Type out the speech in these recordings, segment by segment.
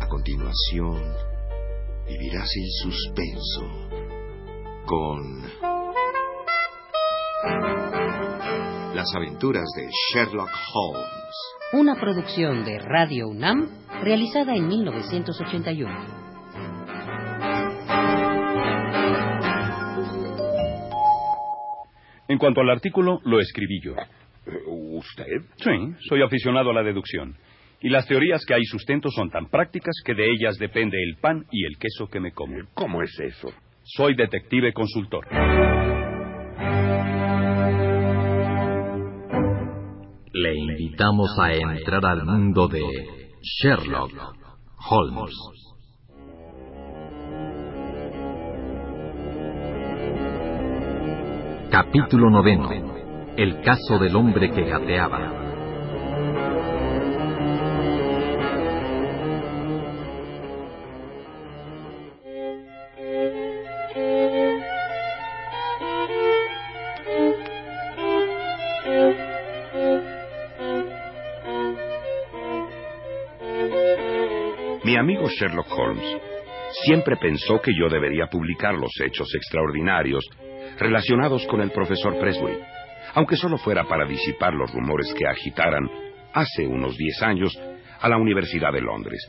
A continuación, vivirás en suspenso con Las aventuras de Sherlock Holmes. Una producción de Radio UNAM realizada en 1981. En cuanto al artículo, lo escribí yo. ¿Usted? Sí, soy aficionado a la deducción. Y las teorías que hay sustento son tan prácticas que de ellas depende el pan y el queso que me como. ¿Cómo es eso? Soy detective consultor. Le invitamos a entrar al mundo de Sherlock Holmes. Capítulo noveno. El caso del hombre que gateaba. Mi amigo Sherlock Holmes siempre pensó que yo debería publicar los hechos extraordinarios relacionados con el profesor Presbury, aunque solo fuera para disipar los rumores que agitaran hace unos diez años a la Universidad de Londres.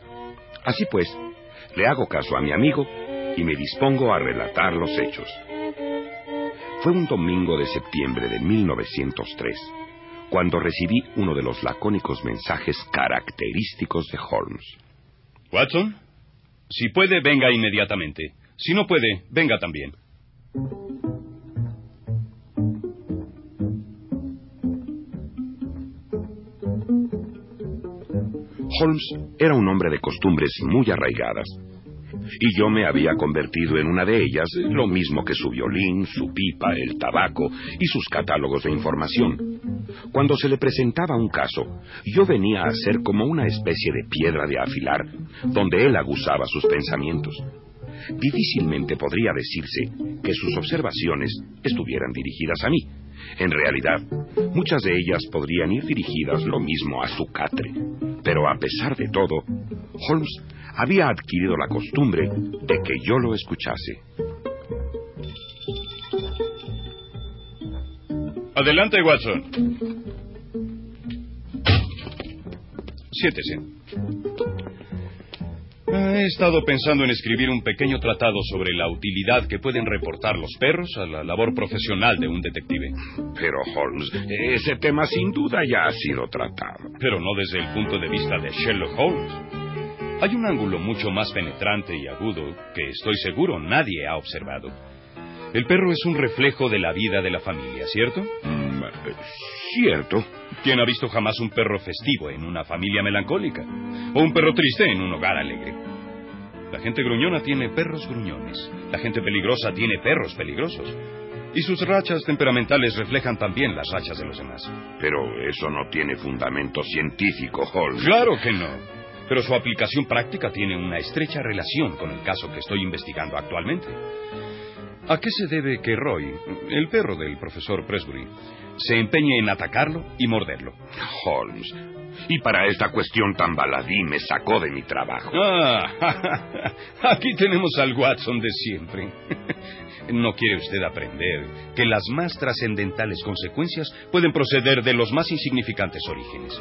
Así pues, le hago caso a mi amigo y me dispongo a relatar los hechos. Fue un domingo de septiembre de 1903 cuando recibí uno de los lacónicos mensajes característicos de Holmes. Watson, si puede, venga inmediatamente. Si no puede, venga también. Holmes era un hombre de costumbres muy arraigadas. Y yo me había convertido en una de ellas, lo mismo que su violín, su pipa, el tabaco y sus catálogos de información. Cuando se le presentaba un caso, yo venía a ser como una especie de piedra de afilar, donde él aguzaba sus pensamientos. Difícilmente podría decirse que sus observaciones estuvieran dirigidas a mí. En realidad, muchas de ellas podrían ir dirigidas lo mismo a su catre. Pero a pesar de todo, Holmes había adquirido la costumbre de que yo lo escuchase. Adelante, Watson. Siéntese. He estado pensando en escribir un pequeño tratado sobre la utilidad que pueden reportar los perros a la labor profesional de un detective. Pero, Holmes, ese tema sin duda ya ha sido tratado. Pero no desde el punto de vista de Sherlock Holmes. Hay un ángulo mucho más penetrante y agudo que estoy seguro nadie ha observado. El perro es un reflejo de la vida de la familia, ¿cierto? Cierto. ¿Quién ha visto jamás un perro festivo en una familia melancólica? ¿O un perro triste en un hogar alegre? La gente gruñona tiene perros gruñones. La gente peligrosa tiene perros peligrosos. Y sus rachas temperamentales reflejan también las rachas de los demás. Pero eso no tiene fundamento científico, Holmes. Claro que no. Pero su aplicación práctica tiene una estrecha relación con el caso que estoy investigando actualmente. ¿A qué se debe que Roy, el perro del profesor Presbury, se empeñe en atacarlo y morderlo? Holmes, y para esta cuestión tan baladí me sacó de mi trabajo. Ah, aquí tenemos al Watson de siempre. ¿No quiere usted aprender que las más trascendentales consecuencias pueden proceder de los más insignificantes orígenes?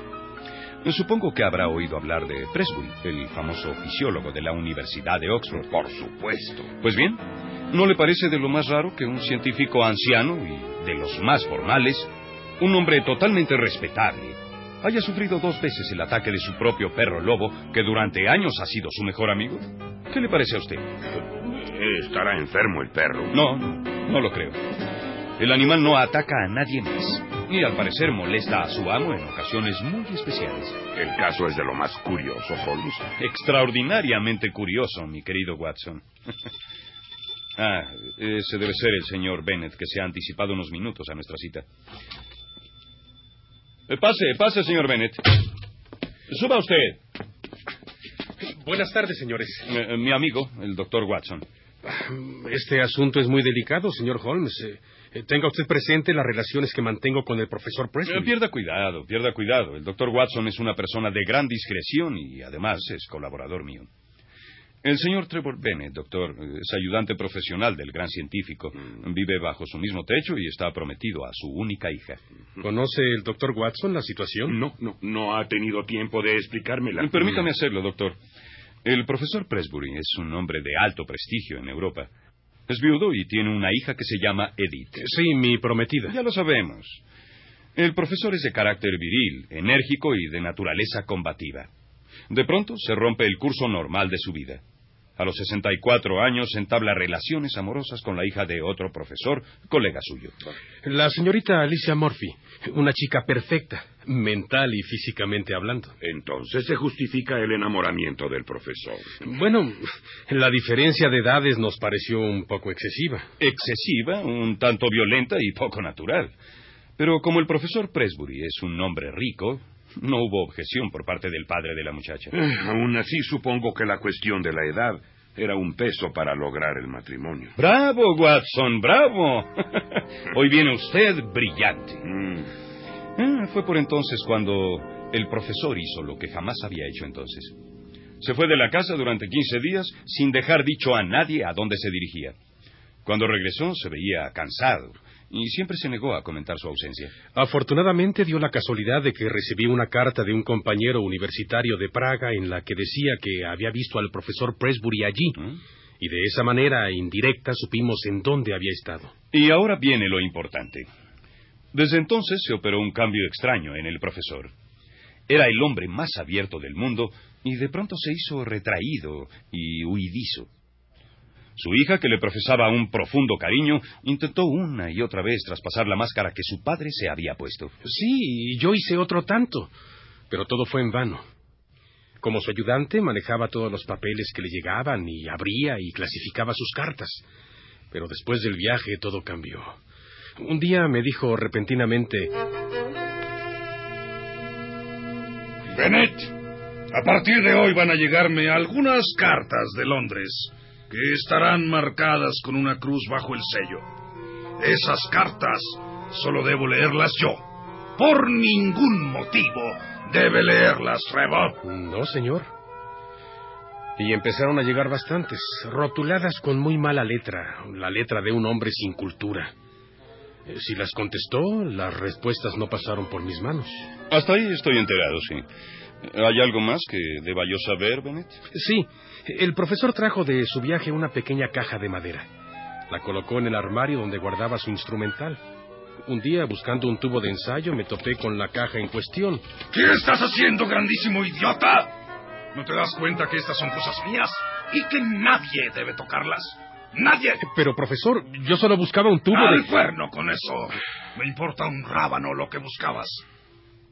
Supongo que habrá oído hablar de Presbury, el famoso fisiólogo de la Universidad de Oxford. Por supuesto. Pues bien, ¿no le parece de lo más raro que un científico anciano y de los más formales, un hombre totalmente respetable, haya sufrido dos veces el ataque de su propio perro lobo, que durante años ha sido su mejor amigo? ¿Qué le parece a usted? ¿Estará enfermo el perro? No, no, no lo creo. El animal no ataca a nadie más. Y al parecer molesta a su amo en ocasiones muy especiales. El caso es de lo más curioso, Holmes. Extraordinariamente curioso, mi querido Watson. ah, ese debe ser el señor Bennett, que se ha anticipado unos minutos a nuestra cita. Eh, pase, pase, señor Bennett. Suba usted. Buenas tardes, señores. Eh, mi amigo, el doctor Watson. Este asunto es muy delicado, señor Holmes. Eh, eh, tenga usted presente las relaciones que mantengo con el profesor Preston. Eh, pierda cuidado, pierda cuidado. El doctor Watson es una persona de gran discreción y además es colaborador mío. El señor Trevor Bennett, doctor, es ayudante profesional del gran científico. Vive bajo su mismo techo y está prometido a su única hija. ¿Conoce el doctor Watson la situación? No, no, no ha tenido tiempo de explicármela. Permítame hacerlo, doctor. El profesor Presbury es un hombre de alto prestigio en Europa. Es viudo y tiene una hija que se llama Edith. Sí, mi prometida. Ya lo sabemos. El profesor es de carácter viril, enérgico y de naturaleza combativa. De pronto se rompe el curso normal de su vida. A los 64 años entabla relaciones amorosas con la hija de otro profesor, colega suyo. La señorita Alicia Murphy, una chica perfecta, mental y físicamente hablando. Entonces se justifica el enamoramiento del profesor. Bueno, la diferencia de edades nos pareció un poco excesiva. Excesiva, un tanto violenta y poco natural. Pero como el profesor Presbury es un hombre rico, no hubo objeción por parte del padre de la muchacha. Eh, aún así, supongo que la cuestión de la edad era un peso para lograr el matrimonio. Bravo, Watson, bravo. Hoy viene usted brillante. Mm. Ah, fue por entonces cuando el profesor hizo lo que jamás había hecho entonces. Se fue de la casa durante 15 días sin dejar dicho a nadie a dónde se dirigía. Cuando regresó se veía cansado, y siempre se negó a comentar su ausencia. Afortunadamente dio la casualidad de que recibí una carta de un compañero universitario de Praga en la que decía que había visto al profesor Presbury allí. ¿Mm? Y de esa manera indirecta supimos en dónde había estado. Y ahora viene lo importante. Desde entonces se operó un cambio extraño en el profesor. Era el hombre más abierto del mundo y de pronto se hizo retraído y huidizo. Su hija, que le profesaba un profundo cariño, intentó una y otra vez traspasar la máscara que su padre se había puesto. Sí, y yo hice otro tanto, pero todo fue en vano. Como su ayudante, manejaba todos los papeles que le llegaban y abría y clasificaba sus cartas. Pero después del viaje todo cambió. Un día me dijo repentinamente... Bennett, a partir de hoy van a llegarme algunas cartas de Londres que estarán marcadas con una cruz bajo el sello. Esas cartas solo debo leerlas yo. Por ningún motivo debe leerlas Rebot. No, señor. Y empezaron a llegar bastantes, rotuladas con muy mala letra, la letra de un hombre sin cultura. Eh, Si las contestó, las respuestas no pasaron por mis manos. Hasta ahí estoy enterado, sí. ¿Hay algo más que deba yo saber, Bennett? Sí, el profesor trajo de su viaje una pequeña caja de madera. La colocó en el armario donde guardaba su instrumental. Un día, buscando un tubo de ensayo, me topé con la caja en cuestión. ¿Qué estás haciendo, grandísimo idiota? ¿No te das cuenta que estas son cosas mías y que nadie debe tocarlas? ¡Nadie! Pero, profesor, yo solo buscaba un tubo ¡Al de... cuerno con eso! Me importa un rábano lo que buscabas.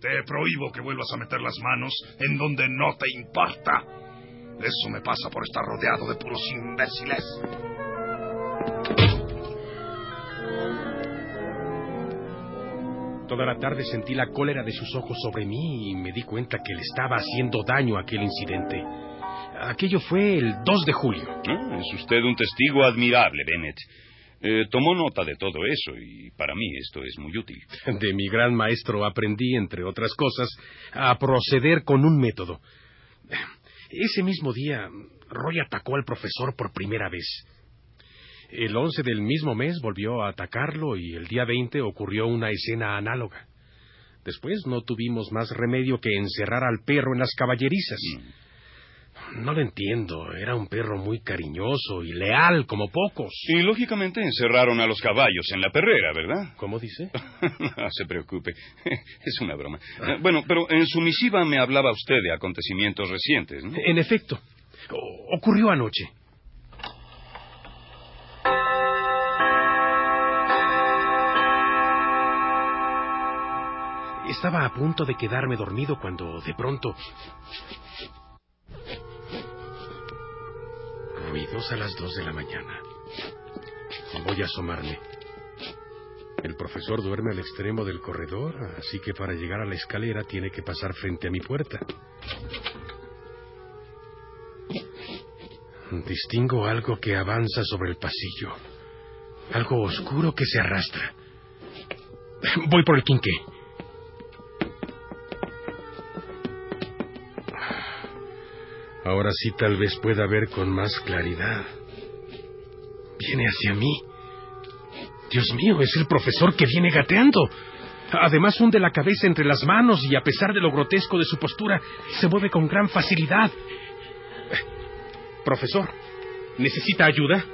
Te prohíbo que vuelvas a meter las manos en donde no te importa. Eso me pasa por estar rodeado de puros imbéciles. Toda la tarde sentí la cólera de sus ojos sobre mí y me di cuenta que le estaba haciendo daño aquel incidente. Aquello fue el 2 de julio. Ah, es usted un testigo admirable, Bennett. Eh, tomó nota de todo eso y para mí esto es muy útil. De mi gran maestro aprendí, entre otras cosas, a proceder con un método. Ese mismo día, Roy atacó al profesor por primera vez. El 11 del mismo mes volvió a atacarlo y el día 20 ocurrió una escena análoga. Después no tuvimos más remedio que encerrar al perro en las caballerizas. No lo entiendo. Era un perro muy cariñoso y leal como pocos. Y lógicamente encerraron a los caballos en la perrera, ¿verdad? ¿Cómo dice? no se preocupe. Es una broma. Eh, Bueno, pero en su misiva me hablaba usted de acontecimientos recientes, ¿no? En efecto, o- ocurrió anoche. Estaba a punto de quedarme dormido cuando de pronto... A las dos de la mañana. Voy a asomarme. El profesor duerme al extremo del corredor, así que para llegar a la escalera tiene que pasar frente a mi puerta. Distingo algo que avanza sobre el pasillo. Algo oscuro que se arrastra. Voy por el quinqué. Ahora sí tal vez pueda ver con más claridad. Viene hacia mí. Dios mío, es el profesor que viene gateando. Además hunde la cabeza entre las manos y a pesar de lo grotesco de su postura, se mueve con gran facilidad. Profesor, ¿necesita ayuda?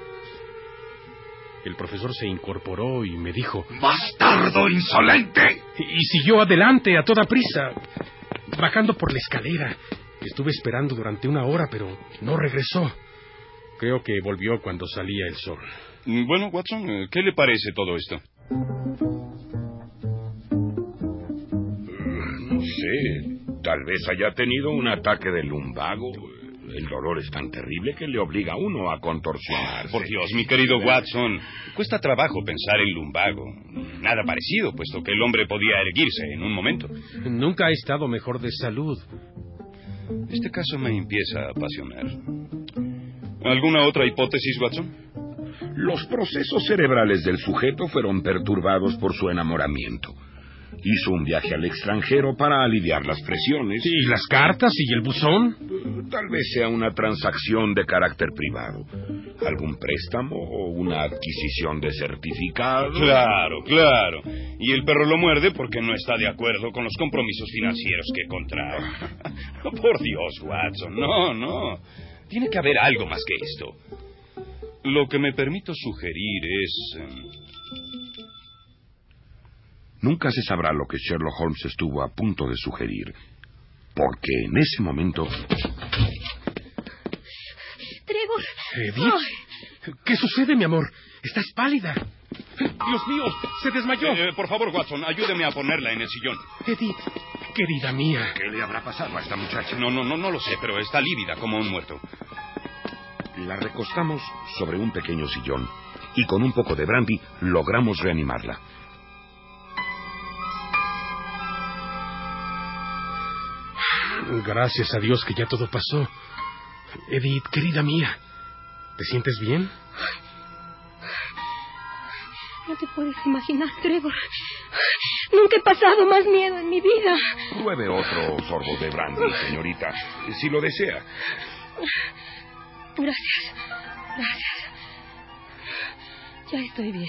El profesor se incorporó y me dijo... ¡Bastardo insolente! Y siguió adelante a toda prisa, bajando por la escalera. Estuve esperando durante una hora, pero no regresó. Creo que volvió cuando salía el sol. Bueno, Watson, eh, ¿qué le parece todo esto? No sé, tal vez haya tenido un ataque de lumbago. El dolor es tan terrible que le obliga a uno a contorsionar. Por Dios, mi querido Watson, cuesta trabajo pensar en lumbago. Nada parecido, puesto que el hombre podía erguirse en un momento. Nunca ha estado mejor de salud. Este caso me empieza a apasionar. ¿Alguna otra hipótesis, Watson? Los procesos cerebrales del sujeto fueron perturbados por su enamoramiento. Hizo un viaje al extranjero para aliviar las presiones. ¿Y las cartas y el buzón? Tal vez sea una transacción de carácter privado. ¿Algún préstamo o una adquisición de certificado? Claro, claro. Y el perro lo muerde porque no está de acuerdo con los compromisos financieros que contrae. Por Dios, Watson, no, no. Tiene que haber algo más que esto. Lo que me permito sugerir es... Nunca se sabrá lo que Sherlock Holmes estuvo a punto de sugerir, porque en ese momento Trevor. Edith, ¿qué sucede, mi amor? Estás pálida. Dios mío, se desmayó. eh, por favor, Watson, ayúdeme a ponerla en el sillón. Edith, querida mía. ¿qué le habrá pasado a esta muchacha? No, no, no, no lo sé, pero está lívida como un muerto. La recostamos sobre un pequeño sillón y con un poco de brandy logramos reanimarla. Gracias a Dios que ya todo pasó. Edith, querida mía, ¿te sientes bien? No te puedes imaginar, Trevor. Nunca he pasado más miedo en mi vida. Pruebe otro sorbo de brandy, señorita, si lo desea. Gracias. Gracias. Ya estoy bien.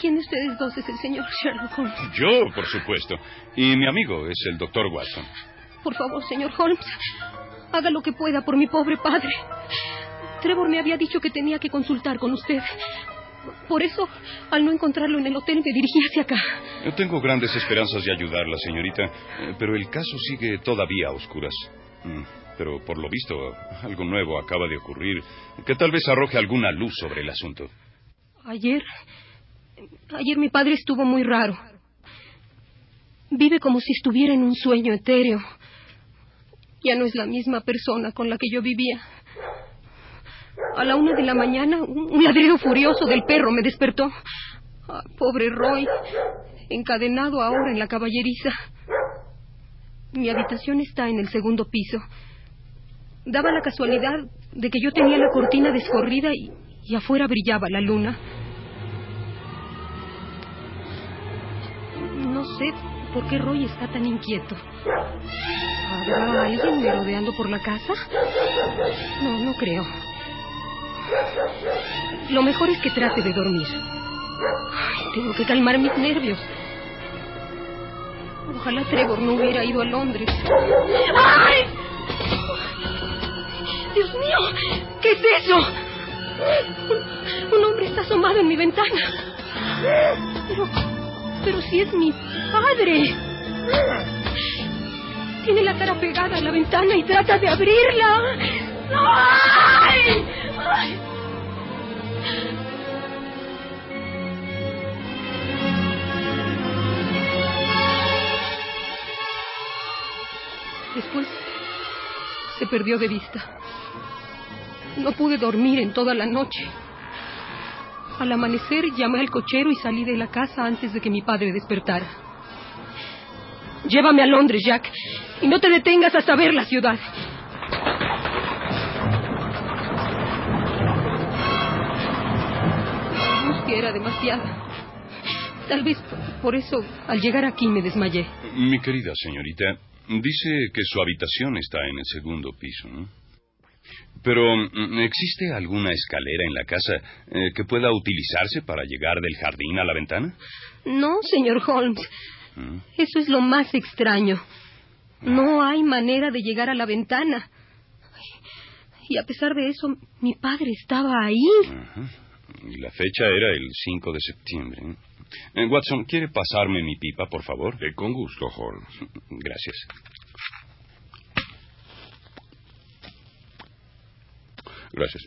¿Quién de ustedes dos es el señor Sherlock Holmes? Yo, por supuesto. Y mi amigo es el doctor Watson. Por favor, señor Holmes, haga lo que pueda por mi pobre padre. Trevor me había dicho que tenía que consultar con usted. Por eso, al no encontrarlo en el hotel, me dirigí hacia acá. Yo tengo grandes esperanzas de ayudarla, señorita, eh, pero el caso sigue todavía a oscuras. Mm, Pero por lo visto, algo nuevo acaba de ocurrir que tal vez arroje alguna luz sobre el asunto. Ayer. Ayer mi padre estuvo muy raro. Vive como si estuviera en un sueño etéreo. Ya no es la misma persona con la que yo vivía. A la una de la mañana, un ladrido furioso del perro me despertó. Ah, pobre Roy, encadenado ahora en la caballeriza. Mi habitación está en el segundo piso. Daba la casualidad de que yo tenía la cortina descorrida y afuera brillaba la luna. Sé por qué Roy está tan inquieto. ¿Habrá alguien merodeando por la casa? No, no creo. Lo mejor es que trate de dormir. Tengo que calmar mis nervios. Ojalá Trevor no hubiera ido a Londres. ¡Ay! ¡Dios mío! ¿Qué es eso? Un, un hombre está asomado en mi ventana. Pero, pero si es mi padre. Tiene la cara pegada a la ventana y trata de abrirla. ¡Ay! Después se perdió de vista. No pude dormir en toda la noche. Al amanecer llamé al cochero y salí de la casa antes de que mi padre despertara. Llévame a Londres, Jack, y no te detengas hasta ver la ciudad. La angustia era demasiada. Tal vez por eso, al llegar aquí, me desmayé. Mi querida señorita, dice que su habitación está en el segundo piso, ¿no? Pero, mm, ¿existe alguna escalera en la casa eh, que pueda utilizarse para llegar del jardín a la ventana? No, señor Holmes. ¿Mm? Eso es lo más extraño. No hay manera de llegar a la ventana. Y a pesar de eso, mi padre estaba ahí. Ajá. Y la fecha era el 5 de septiembre. Eh, Watson, ¿quiere pasarme mi pipa, por favor? Eh, con gusto, Holmes. Gracias. Gracias.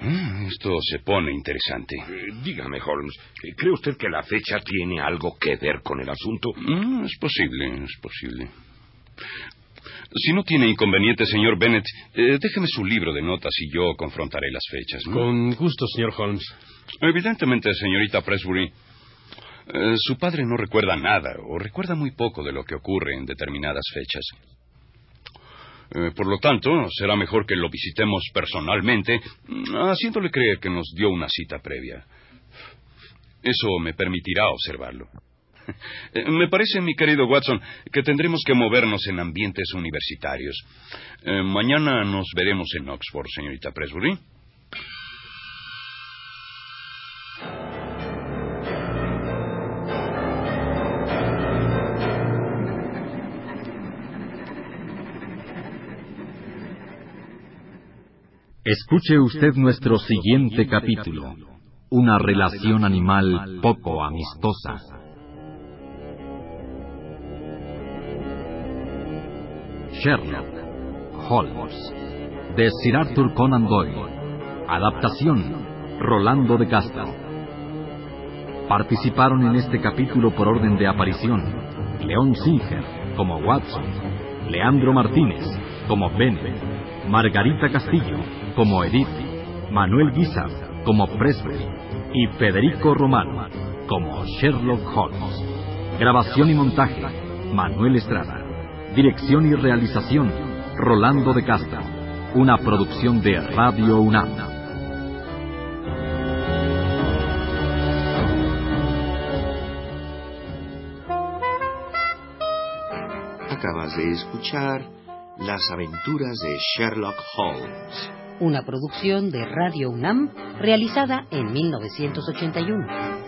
Ah, Esto se pone interesante. Eh, dígame, Holmes, eh, ¿cree usted que la fecha tiene algo que ver con el asunto? Mm, es posible, es posible. Si no tiene inconveniente, señor Bennett, eh, déjeme su libro de notas y yo confrontaré las fechas. ¿no? Con gusto, señor Holmes. Evidentemente, señorita Presbury, eh, su padre no recuerda nada o recuerda muy poco de lo que ocurre en determinadas fechas. Eh, por lo tanto, será mejor que lo visitemos personalmente, mm, haciéndole creer que nos dio una cita previa. Eso me permitirá observarlo. Eh, Me parece, mi querido Watson, que tendremos que movernos en ambientes universitarios. Eh, mañana nos veremos en Oxford, señorita Presbury. Escuche usted nuestro siguiente capítulo, una relación animal poco amistosa. Sherlock Holmes de Sir Arthur Conan Doyle. Adaptación Rolando de Castro. Participaron en este capítulo por orden de aparición León Singer como Watson, Leandro Martínez como Bennett, Margarita Castillo como Edith, Manuel Guizar como Presbury y Federico Romano como Sherlock Holmes. Grabación y montaje Manuel Estrada. Dirección y realización Rolando de Castro. Una producción de Radio UNAM. Acabas de escuchar Las aventuras de Sherlock Holmes. Una producción de Radio UNAM realizada en 1981.